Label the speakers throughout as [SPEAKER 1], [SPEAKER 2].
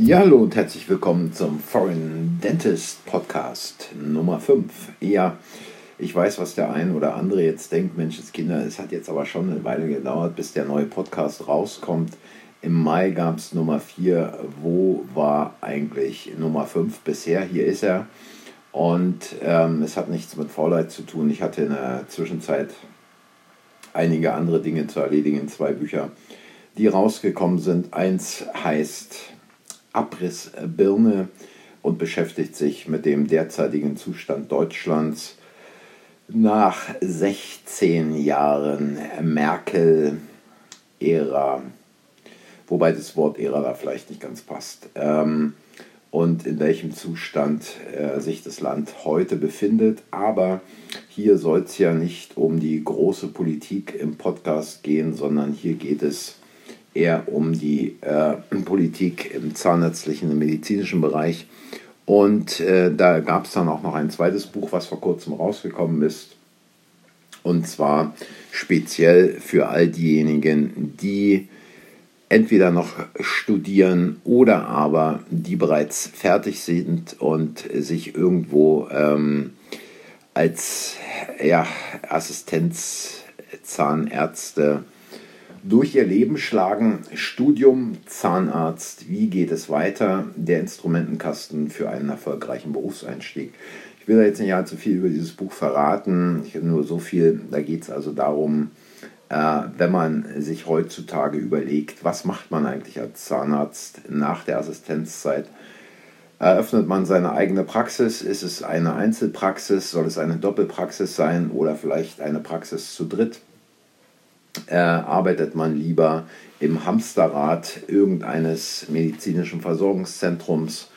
[SPEAKER 1] Ja, hallo und herzlich willkommen zum Foreign Dentist Podcast Nummer 5. Ja, ich weiß, was der ein oder andere jetzt denkt, Menschenskinder, es hat jetzt aber schon eine Weile gedauert, bis der neue Podcast rauskommt. Im Mai gab es Nummer 4. Wo war eigentlich Nummer 5 bisher? Hier ist er. Und ähm, es hat nichts mit Vorleid zu tun. Ich hatte in der Zwischenzeit einige andere Dinge zu erledigen, zwei Bücher, die rausgekommen sind. Eins heißt Abrissbirne und beschäftigt sich mit dem derzeitigen Zustand Deutschlands nach 16 Jahren Merkel-Ära, wobei das Wort Ära da vielleicht nicht ganz passt, ähm, und in welchem Zustand äh, sich das Land heute befindet. Aber hier soll es ja nicht um die große Politik im Podcast gehen, sondern hier geht es eher um die äh, Politik im zahnärztlichen und medizinischen Bereich. Und äh, da gab es dann auch noch ein zweites Buch, was vor kurzem rausgekommen ist. Und zwar speziell für all diejenigen, die entweder noch studieren oder aber die bereits fertig sind und sich irgendwo ähm, als ja, Assistenzzahnärzte durch ihr Leben schlagen. Studium, Zahnarzt, wie geht es weiter? Der Instrumentenkasten für einen erfolgreichen Berufseinstieg. Ich will da jetzt nicht allzu viel über dieses Buch verraten. Ich habe nur so viel, da geht es also darum, äh, wenn man sich heutzutage überlegt, was macht man eigentlich als Zahnarzt nach der Assistenzzeit? Eröffnet man seine eigene Praxis? Ist es eine Einzelpraxis? Soll es eine Doppelpraxis sein oder vielleicht eine Praxis zu dritt? Äh, arbeitet man lieber im Hamsterrad irgendeines medizinischen Versorgungszentrums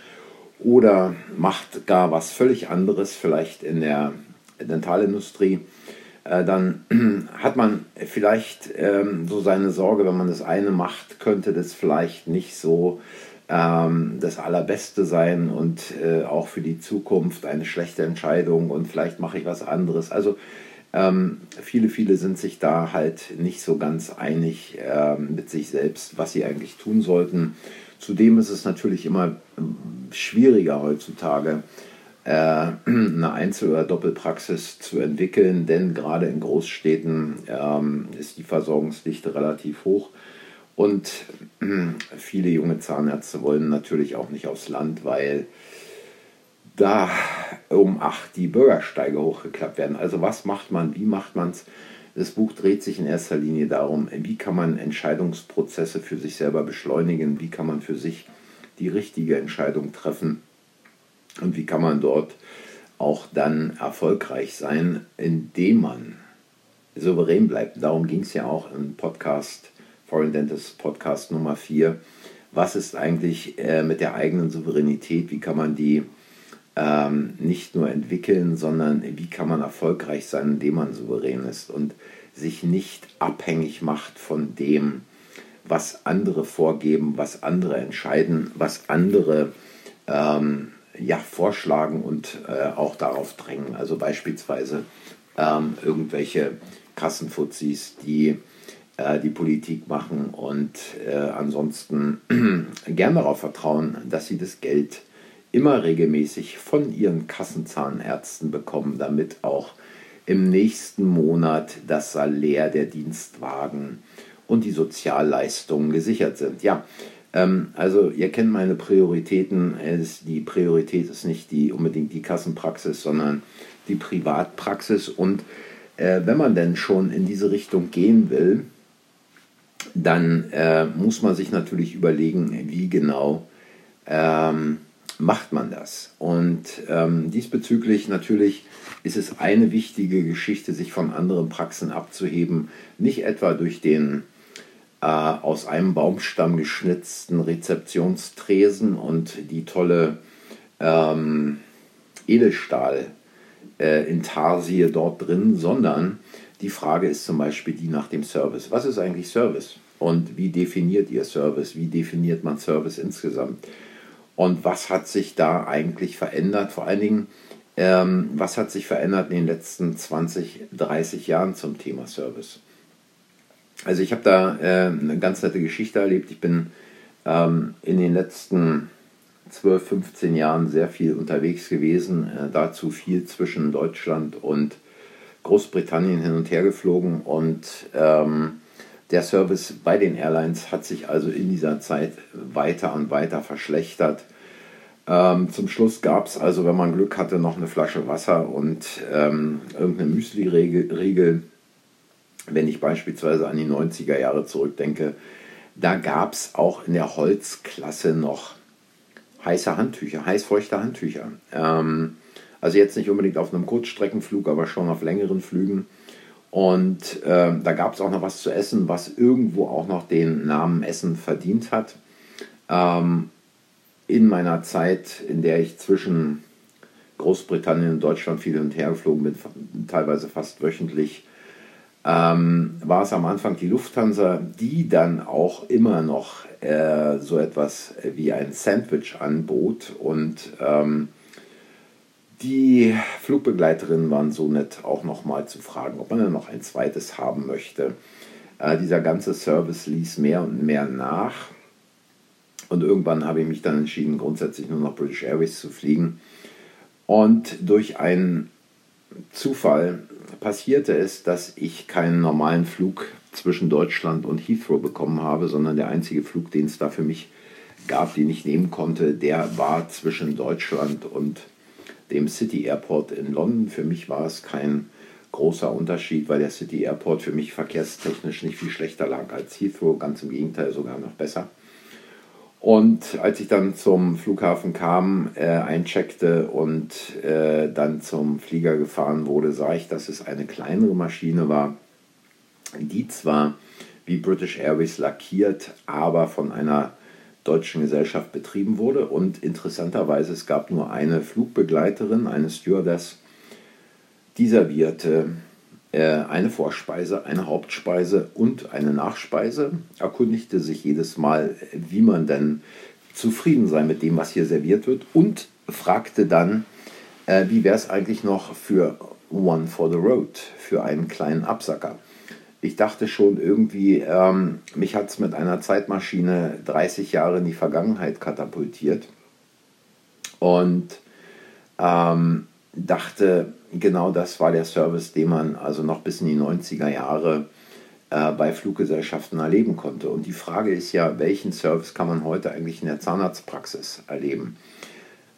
[SPEAKER 1] oder macht gar was völlig anderes, vielleicht in der Dentalindustrie, äh, dann hat man vielleicht ähm, so seine Sorge, wenn man das eine macht, könnte das vielleicht nicht so ähm, das Allerbeste sein und äh, auch für die Zukunft eine schlechte Entscheidung und vielleicht mache ich was anderes. Also ähm, viele, viele sind sich da halt nicht so ganz einig äh, mit sich selbst, was sie eigentlich tun sollten. Zudem ist es natürlich immer ähm, schwieriger heutzutage, äh, eine Einzel- oder Doppelpraxis zu entwickeln, denn gerade in Großstädten ähm, ist die Versorgungsdichte relativ hoch. Und äh, viele junge Zahnärzte wollen natürlich auch nicht aufs Land, weil da um 8 die Bürgersteige hochgeklappt werden. Also was macht man, wie macht man es? Das Buch dreht sich in erster Linie darum, wie kann man Entscheidungsprozesse für sich selber beschleunigen, wie kann man für sich die richtige Entscheidung treffen und wie kann man dort auch dann erfolgreich sein, indem man souverän bleibt. Darum ging es ja auch im Podcast, Foreign Dentist Podcast Nummer 4. Was ist eigentlich äh, mit der eigenen Souveränität? Wie kann man die ähm, nicht nur entwickeln, sondern wie kann man erfolgreich sein, indem man souverän ist und sich nicht abhängig macht von dem, was andere vorgeben, was andere entscheiden, was andere ähm, ja, vorschlagen und äh, auch darauf drängen. Also beispielsweise ähm, irgendwelche Kassenfuzis, die äh, die Politik machen und äh, ansonsten gern darauf vertrauen, dass sie das Geld immer regelmäßig von ihren Kassenzahnärzten bekommen, damit auch im nächsten Monat das Salär der Dienstwagen und die Sozialleistungen gesichert sind. Ja, ähm, also ihr kennt meine Prioritäten. Es, die Priorität ist nicht die, unbedingt die Kassenpraxis, sondern die Privatpraxis. Und äh, wenn man denn schon in diese Richtung gehen will, dann äh, muss man sich natürlich überlegen, wie genau ähm, macht man das? Und ähm, diesbezüglich natürlich ist es eine wichtige Geschichte, sich von anderen Praxen abzuheben, nicht etwa durch den äh, aus einem Baumstamm geschnitzten Rezeptionstresen und die tolle ähm, Edelstahl äh, Intarsie dort drin, sondern die Frage ist zum Beispiel die nach dem Service. Was ist eigentlich Service? Und wie definiert ihr Service? Wie definiert man Service insgesamt? Und was hat sich da eigentlich verändert? Vor allen Dingen, ähm, was hat sich verändert in den letzten 20, 30 Jahren zum Thema Service? Also ich habe da äh, eine ganz nette Geschichte erlebt. Ich bin ähm, in den letzten 12, 15 Jahren sehr viel unterwegs gewesen, äh, dazu viel zwischen Deutschland und Großbritannien hin und her geflogen und ähm, der Service bei den Airlines hat sich also in dieser Zeit weiter und weiter verschlechtert. Ähm, zum Schluss gab es also, wenn man Glück hatte, noch eine Flasche Wasser und ähm, irgendeine Müsli-Riegel. Wenn ich beispielsweise an die 90er Jahre zurückdenke, da gab es auch in der Holzklasse noch heiße Handtücher, heißfeuchte Handtücher. Ähm, also jetzt nicht unbedingt auf einem Kurzstreckenflug, aber schon auf längeren Flügen. Und äh, da gab es auch noch was zu essen, was irgendwo auch noch den Namen Essen verdient hat. Ähm, in meiner Zeit, in der ich zwischen Großbritannien und Deutschland viel und her geflogen bin, teilweise fast wöchentlich, ähm, war es am Anfang die Lufthansa, die dann auch immer noch äh, so etwas wie ein Sandwich anbot. Und ähm, die Flugbegleiterinnen waren so nett, auch nochmal zu fragen, ob man dann noch ein zweites haben möchte. Äh, dieser ganze Service ließ mehr und mehr nach. Und irgendwann habe ich mich dann entschieden, grundsätzlich nur noch British Airways zu fliegen. Und durch einen Zufall passierte es, dass ich keinen normalen Flug zwischen Deutschland und Heathrow bekommen habe, sondern der einzige Flug, den es da für mich gab, den ich nehmen konnte, der war zwischen Deutschland und dem City Airport in London. Für mich war es kein großer Unterschied, weil der City Airport für mich verkehrstechnisch nicht viel schlechter lag als Heathrow, ganz im Gegenteil sogar noch besser. Und als ich dann zum Flughafen kam, äh, eincheckte und äh, dann zum Flieger gefahren wurde, sah ich, dass es eine kleinere Maschine war, die zwar wie British Airways lackiert, aber von einer deutschen Gesellschaft betrieben wurde. Und interessanterweise, es gab nur eine Flugbegleiterin, eine Stewardess, die servierte eine Vorspeise, eine Hauptspeise und eine Nachspeise, erkundigte sich jedes Mal, wie man denn zufrieden sei mit dem, was hier serviert wird und fragte dann, äh, wie wäre es eigentlich noch für One for the Road, für einen kleinen Absacker ich dachte schon irgendwie, ähm, mich hat es mit einer Zeitmaschine 30 Jahre in die Vergangenheit katapultiert. Und ähm, dachte, genau das war der Service, den man also noch bis in die 90er Jahre äh, bei Fluggesellschaften erleben konnte. Und die Frage ist ja, welchen Service kann man heute eigentlich in der Zahnarztpraxis erleben?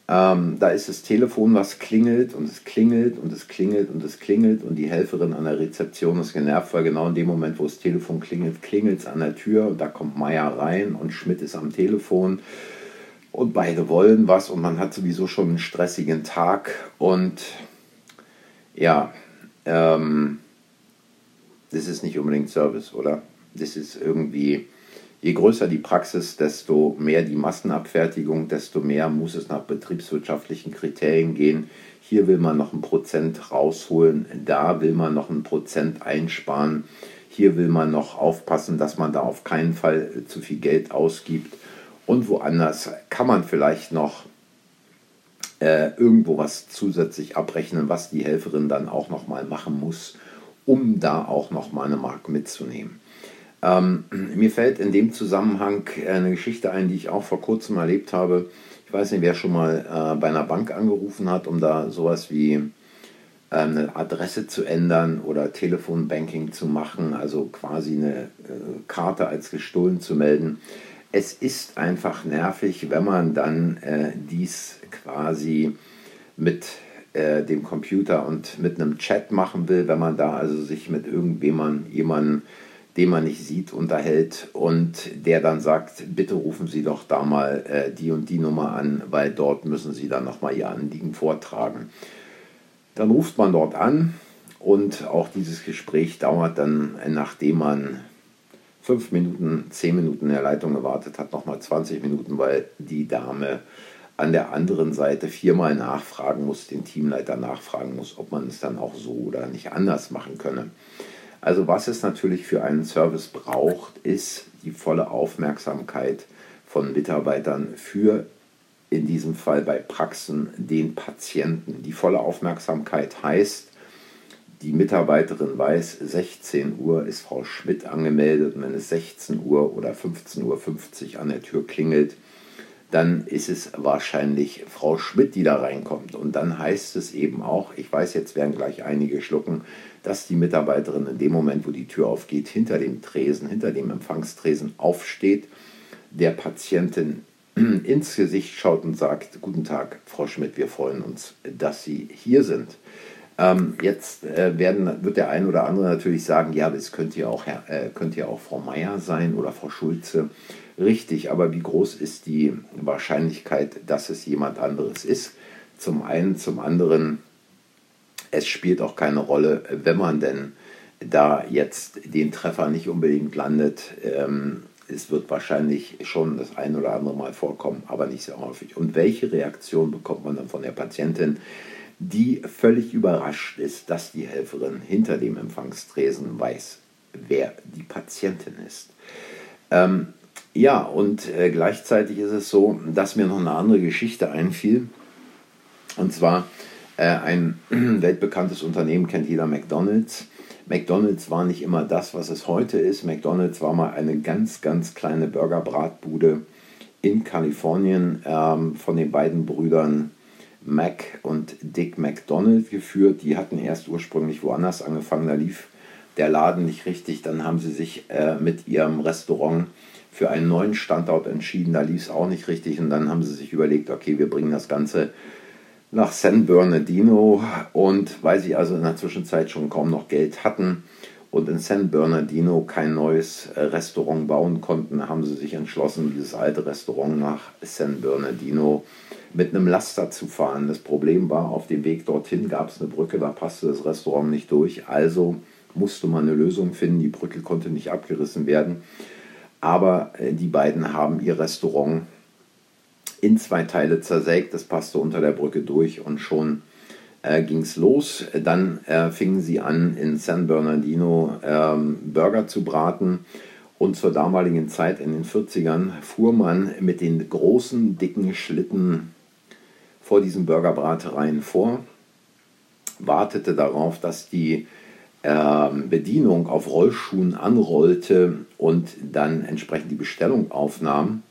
[SPEAKER 1] Ähm, da ist das Telefon, was klingelt und es klingelt und es klingelt und es klingelt und die Helferin an der Rezeption ist genervt, weil genau in dem Moment, wo das Telefon klingelt, klingelt es an der Tür und da kommt Meier rein und Schmidt ist am Telefon und beide wollen was und man hat sowieso schon einen stressigen Tag und ja, ähm, das ist nicht unbedingt Service, oder? Das ist irgendwie Je größer die Praxis, desto mehr die Massenabfertigung, desto mehr muss es nach betriebswirtschaftlichen Kriterien gehen. Hier will man noch ein Prozent rausholen, da will man noch ein Prozent einsparen. Hier will man noch aufpassen, dass man da auf keinen Fall zu viel Geld ausgibt. Und woanders kann man vielleicht noch äh, irgendwo was zusätzlich abrechnen, was die Helferin dann auch noch mal machen muss, um da auch noch mal eine Mark mitzunehmen. Ähm, mir fällt in dem Zusammenhang eine Geschichte ein, die ich auch vor kurzem erlebt habe. Ich weiß nicht, wer schon mal äh, bei einer Bank angerufen hat, um da sowas wie äh, eine Adresse zu ändern oder Telefonbanking zu machen, also quasi eine äh, Karte als gestohlen zu melden. Es ist einfach nervig, wenn man dann äh, dies quasi mit äh, dem Computer und mit einem Chat machen will, wenn man da also sich mit irgendjemandem jemanden den man nicht sieht, unterhält und der dann sagt, bitte rufen Sie doch da mal äh, die und die Nummer an, weil dort müssen Sie dann nochmal Ihr Anliegen vortragen. Dann ruft man dort an und auch dieses Gespräch dauert dann, nachdem man fünf Minuten, zehn Minuten in der Leitung gewartet hat, nochmal 20 Minuten, weil die Dame an der anderen Seite viermal nachfragen muss, den Teamleiter nachfragen muss, ob man es dann auch so oder nicht anders machen könne. Also was es natürlich für einen Service braucht, ist die volle Aufmerksamkeit von Mitarbeitern für in diesem Fall bei Praxen den Patienten. Die volle Aufmerksamkeit heißt, die Mitarbeiterin weiß, 16 Uhr ist Frau Schmidt angemeldet und wenn es 16 Uhr oder 15.50 Uhr an der Tür klingelt, dann ist es wahrscheinlich Frau Schmidt, die da reinkommt. Und dann heißt es eben auch, ich weiß, jetzt werden gleich einige schlucken, dass die Mitarbeiterin in dem Moment, wo die Tür aufgeht, hinter dem Tresen, hinter dem Empfangstresen aufsteht, der Patientin ins Gesicht schaut und sagt, guten Tag, Frau Schmidt, wir freuen uns, dass Sie hier sind. Ähm, jetzt äh, werden, wird der ein oder andere natürlich sagen, ja, das könnte ja auch, äh, könnte ja auch Frau Meier sein oder Frau Schulze. Richtig, aber wie groß ist die Wahrscheinlichkeit, dass es jemand anderes ist? Zum einen, zum anderen, es spielt auch keine Rolle, wenn man denn da jetzt den Treffer nicht unbedingt landet. Ähm, es wird wahrscheinlich schon das ein oder andere Mal vorkommen, aber nicht sehr häufig. Und welche Reaktion bekommt man dann von der Patientin? Die völlig überrascht ist, dass die Helferin hinter dem Empfangstresen weiß, wer die Patientin ist. Ähm, ja, und äh, gleichzeitig ist es so, dass mir noch eine andere Geschichte einfiel. Und zwar äh, ein weltbekanntes Unternehmen kennt jeder McDonald's. McDonald's war nicht immer das, was es heute ist. McDonald's war mal eine ganz, ganz kleine Burgerbratbude in Kalifornien ähm, von den beiden Brüdern Mac und Dick McDonald geführt. Die hatten erst ursprünglich woanders angefangen, da lief der Laden nicht richtig. Dann haben sie sich äh, mit ihrem Restaurant für einen neuen Standort entschieden. Da lief es auch nicht richtig. Und dann haben sie sich überlegt, okay, wir bringen das Ganze nach San Bernardino. Und weil sie also in der Zwischenzeit schon kaum noch Geld hatten und in San Bernardino kein neues äh, Restaurant bauen konnten, haben sie sich entschlossen, dieses alte Restaurant nach San Bernardino mit einem Laster zu fahren. Das Problem war, auf dem Weg dorthin gab es eine Brücke, da passte das Restaurant nicht durch. Also musste man eine Lösung finden. Die Brücke konnte nicht abgerissen werden. Aber äh, die beiden haben ihr Restaurant in zwei Teile zersägt. Das passte unter der Brücke durch und schon äh, ging es los. Dann äh, fingen sie an, in San Bernardino ähm, Burger zu braten. Und zur damaligen Zeit in den 40ern fuhr man mit den großen, dicken Schlitten vor diesen Burgerbratereien vor, wartete darauf, dass die äh, Bedienung auf Rollschuhen anrollte und dann entsprechend die Bestellung aufnahm.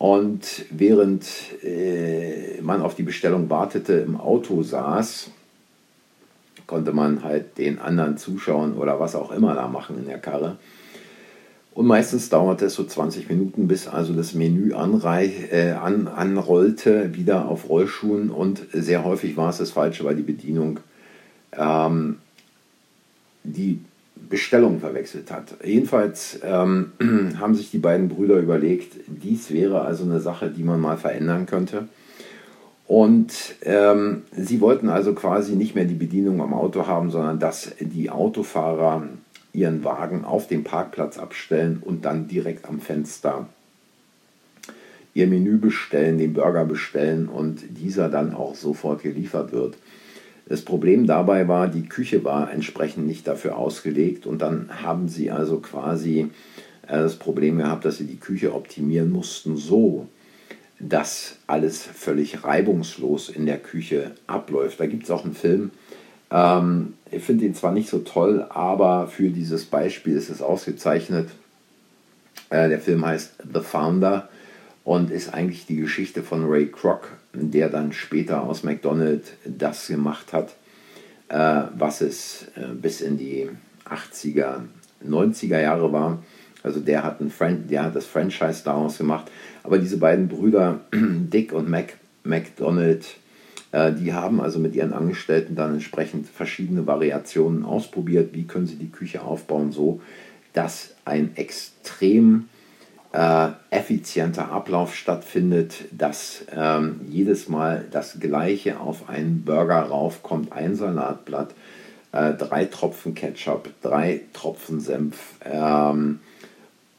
[SPEAKER 1] Und während äh, man auf die Bestellung wartete, im Auto saß, konnte man halt den anderen zuschauen oder was auch immer da machen in der Karre. Und meistens dauerte es so 20 Minuten, bis also das Menü anreich, äh, an, anrollte, wieder auf Rollschuhen. Und sehr häufig war es das Falsche, weil die Bedienung ähm, die Bestellung verwechselt hat. Jedenfalls ähm, haben sich die beiden Brüder überlegt, dies wäre also eine Sache, die man mal verändern könnte. Und ähm, sie wollten also quasi nicht mehr die Bedienung am Auto haben, sondern dass die Autofahrer ihren Wagen auf dem Parkplatz abstellen und dann direkt am Fenster ihr Menü bestellen, den Burger bestellen und dieser dann auch sofort geliefert wird. Das Problem dabei war, die Küche war entsprechend nicht dafür ausgelegt und dann haben sie also quasi äh, das Problem gehabt, dass sie die Küche optimieren mussten so, dass alles völlig reibungslos in der Küche abläuft. Da gibt es auch einen Film, ähm, ich finde ihn zwar nicht so toll, aber für dieses Beispiel ist es ausgezeichnet. Äh, der Film heißt The Founder und ist eigentlich die Geschichte von Ray Kroc, der dann später aus McDonald's das gemacht hat, äh, was es äh, bis in die 80er, 90er Jahre war. Also der hat, ein der hat das Franchise daraus gemacht. Aber diese beiden Brüder, Dick und Mac McDonald, äh, die haben also mit ihren Angestellten dann entsprechend verschiedene Variationen ausprobiert. Wie können sie die Küche aufbauen, so dass ein extrem äh, effizienter Ablauf stattfindet, dass ähm, jedes Mal das Gleiche auf einen Burger raufkommt, ein Salatblatt, äh, drei Tropfen Ketchup, drei Tropfen Senf ähm,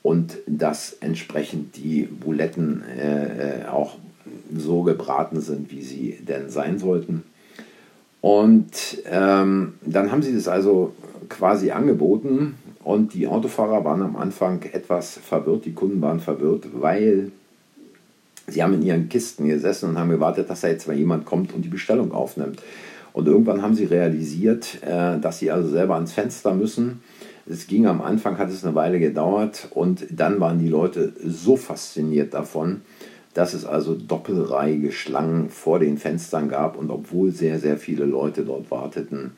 [SPEAKER 1] und dass entsprechend die Buletten äh, äh auch so gebraten sind, wie sie denn sein sollten. Und ähm, dann haben sie das also quasi angeboten und die Autofahrer waren am Anfang etwas verwirrt, die Kunden waren verwirrt, weil sie haben in ihren Kisten gesessen und haben gewartet, dass da jetzt mal jemand kommt und die Bestellung aufnimmt. Und irgendwann haben sie realisiert, äh, dass sie also selber ans Fenster müssen. Es ging am Anfang, hat es eine Weile gedauert und dann waren die Leute so fasziniert davon, dass es also doppelreihige Schlangen vor den Fenstern gab und obwohl sehr, sehr viele Leute dort warteten,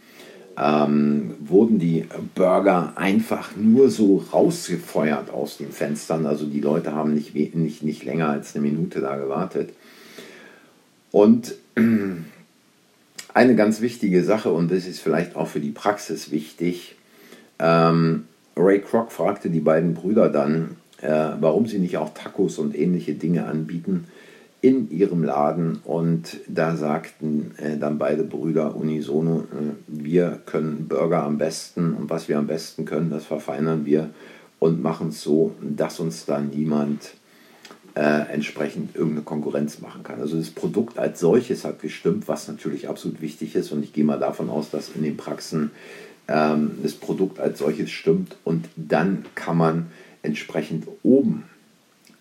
[SPEAKER 1] ähm, wurden die Burger einfach nur so rausgefeuert aus den Fenstern. Also die Leute haben nicht, nicht, nicht länger als eine Minute da gewartet. Und eine ganz wichtige Sache, und das ist vielleicht auch für die Praxis wichtig, ähm, Ray Kroc fragte die beiden Brüder dann, äh, warum sie nicht auch Tacos und ähnliche Dinge anbieten in ihrem Laden. Und da sagten äh, dann beide Brüder unisono, äh, wir können Burger am besten und was wir am besten können, das verfeinern wir und machen es so, dass uns da niemand äh, entsprechend irgendeine Konkurrenz machen kann. Also das Produkt als solches hat gestimmt, was natürlich absolut wichtig ist. Und ich gehe mal davon aus, dass in den Praxen ähm, das Produkt als solches stimmt. Und dann kann man entsprechend oben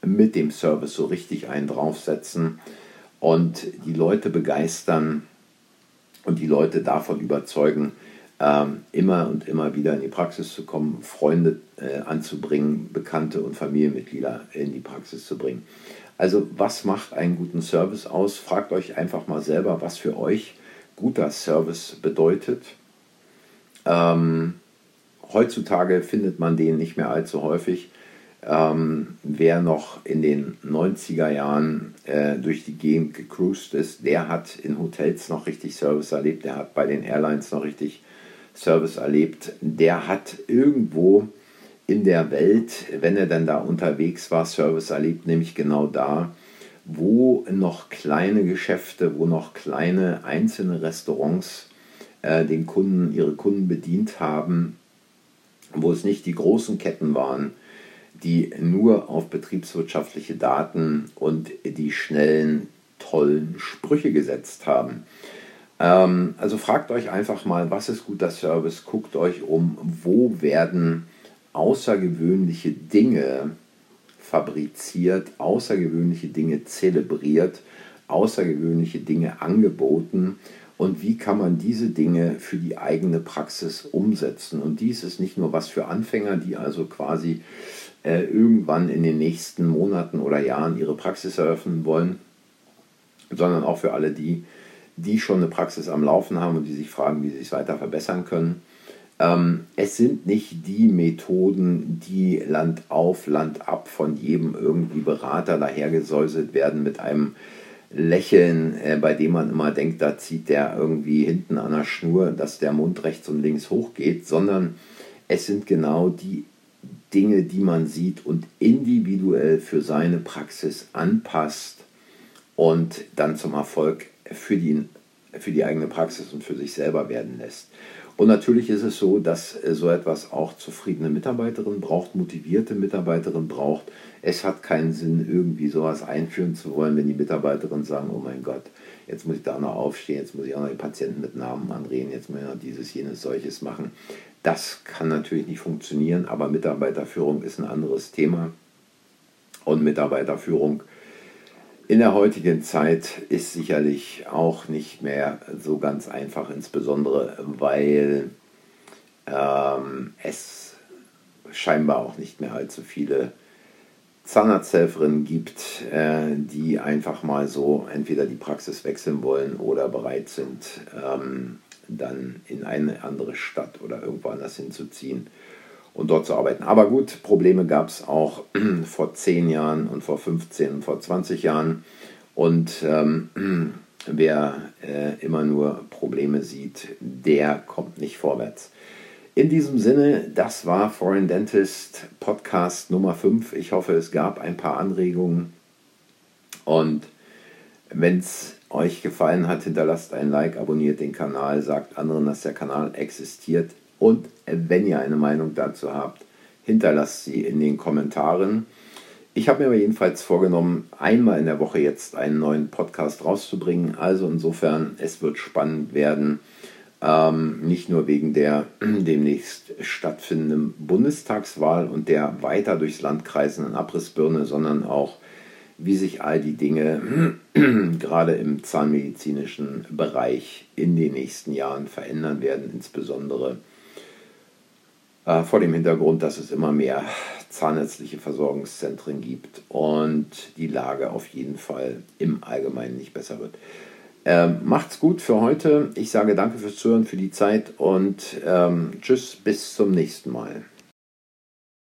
[SPEAKER 1] mit dem Service so richtig einen draufsetzen und die Leute begeistern und die Leute davon überzeugen, ähm, immer und immer wieder in die Praxis zu kommen, Freunde äh, anzubringen, Bekannte und Familienmitglieder in die Praxis zu bringen. Also was macht einen guten Service aus? Fragt euch einfach mal selber, was für euch guter Service bedeutet. Ähm, heutzutage findet man den nicht mehr allzu häufig. Ähm, wer noch in den 90er Jahren äh, durch die Gegend gecruised ist, der hat in Hotels noch richtig Service erlebt, der hat bei den Airlines noch richtig Service erlebt, der hat irgendwo in der Welt, wenn er dann da unterwegs war, Service erlebt, nämlich genau da, wo noch kleine Geschäfte, wo noch kleine einzelne Restaurants äh, den Kunden, ihre Kunden bedient haben, wo es nicht die großen Ketten waren, die nur auf betriebswirtschaftliche Daten und die schnellen, tollen Sprüche gesetzt haben. Ähm, also fragt euch einfach mal, was ist guter Service? Guckt euch um, wo werden außergewöhnliche Dinge fabriziert, außergewöhnliche Dinge zelebriert, außergewöhnliche Dinge angeboten und wie kann man diese Dinge für die eigene Praxis umsetzen. Und dies ist nicht nur was für Anfänger, die also quasi äh, irgendwann in den nächsten Monaten oder Jahren ihre Praxis eröffnen wollen, sondern auch für alle die, die schon eine Praxis am Laufen haben und die sich fragen, wie sie es weiter verbessern können. Ähm, es sind nicht die Methoden, die Land auf, Land ab von jedem irgendwie Berater dahergesäuselt werden mit einem Lächeln, äh, bei dem man immer denkt, da zieht der irgendwie hinten an der Schnur, dass der Mund rechts und links hochgeht, sondern es sind genau die Dinge, die man sieht und individuell für seine Praxis anpasst und dann zum Erfolg für die, für die eigene Praxis und für sich selber werden lässt. Und natürlich ist es so, dass äh, so etwas auch zufriedene Mitarbeiterinnen braucht, motivierte Mitarbeiterinnen braucht. Es hat keinen Sinn, irgendwie sowas einführen zu wollen, wenn die Mitarbeiterinnen sagen, oh mein Gott, jetzt muss ich da noch aufstehen, jetzt muss ich auch noch die Patienten mit Namen anreden, jetzt muss ich noch dieses, jenes, solches machen. Das kann natürlich nicht funktionieren, aber Mitarbeiterführung ist ein anderes Thema. Und Mitarbeiterführung in der heutigen Zeit ist sicherlich auch nicht mehr so ganz einfach, insbesondere weil ähm, es scheinbar auch nicht mehr allzu viele Zahnarzthelferinnen gibt, äh, die einfach mal so entweder die Praxis wechseln wollen oder bereit sind, ähm, dann in eine andere Stadt oder irgendwo anders hinzuziehen und dort zu arbeiten. Aber gut, Probleme gab es auch vor 10 Jahren und vor 15 und vor 20 Jahren. Und ähm, wer äh, immer nur Probleme sieht, der kommt nicht vorwärts. In diesem Sinne, das war Foreign Dentist Podcast Nummer 5. Ich hoffe, es gab ein paar Anregungen. Und wenn es euch gefallen hat, hinterlasst ein Like, abonniert den Kanal, sagt anderen, dass der Kanal existiert. Und wenn ihr eine Meinung dazu habt, hinterlasst sie in den Kommentaren. Ich habe mir aber jedenfalls vorgenommen, einmal in der Woche jetzt einen neuen Podcast rauszubringen. Also insofern, es wird spannend werden. Ähm, nicht nur wegen der demnächst stattfindenden Bundestagswahl und der weiter durchs Land kreisenden Abrissbirne, sondern auch wie sich all die Dinge gerade im zahnmedizinischen Bereich in den nächsten Jahren verändern werden, insbesondere äh, vor dem Hintergrund, dass es immer mehr zahnärztliche Versorgungszentren gibt und die Lage auf jeden Fall im Allgemeinen nicht besser wird. Ähm, macht's gut für heute. Ich sage danke fürs Zuhören, für die Zeit und ähm, tschüss, bis zum nächsten Mal.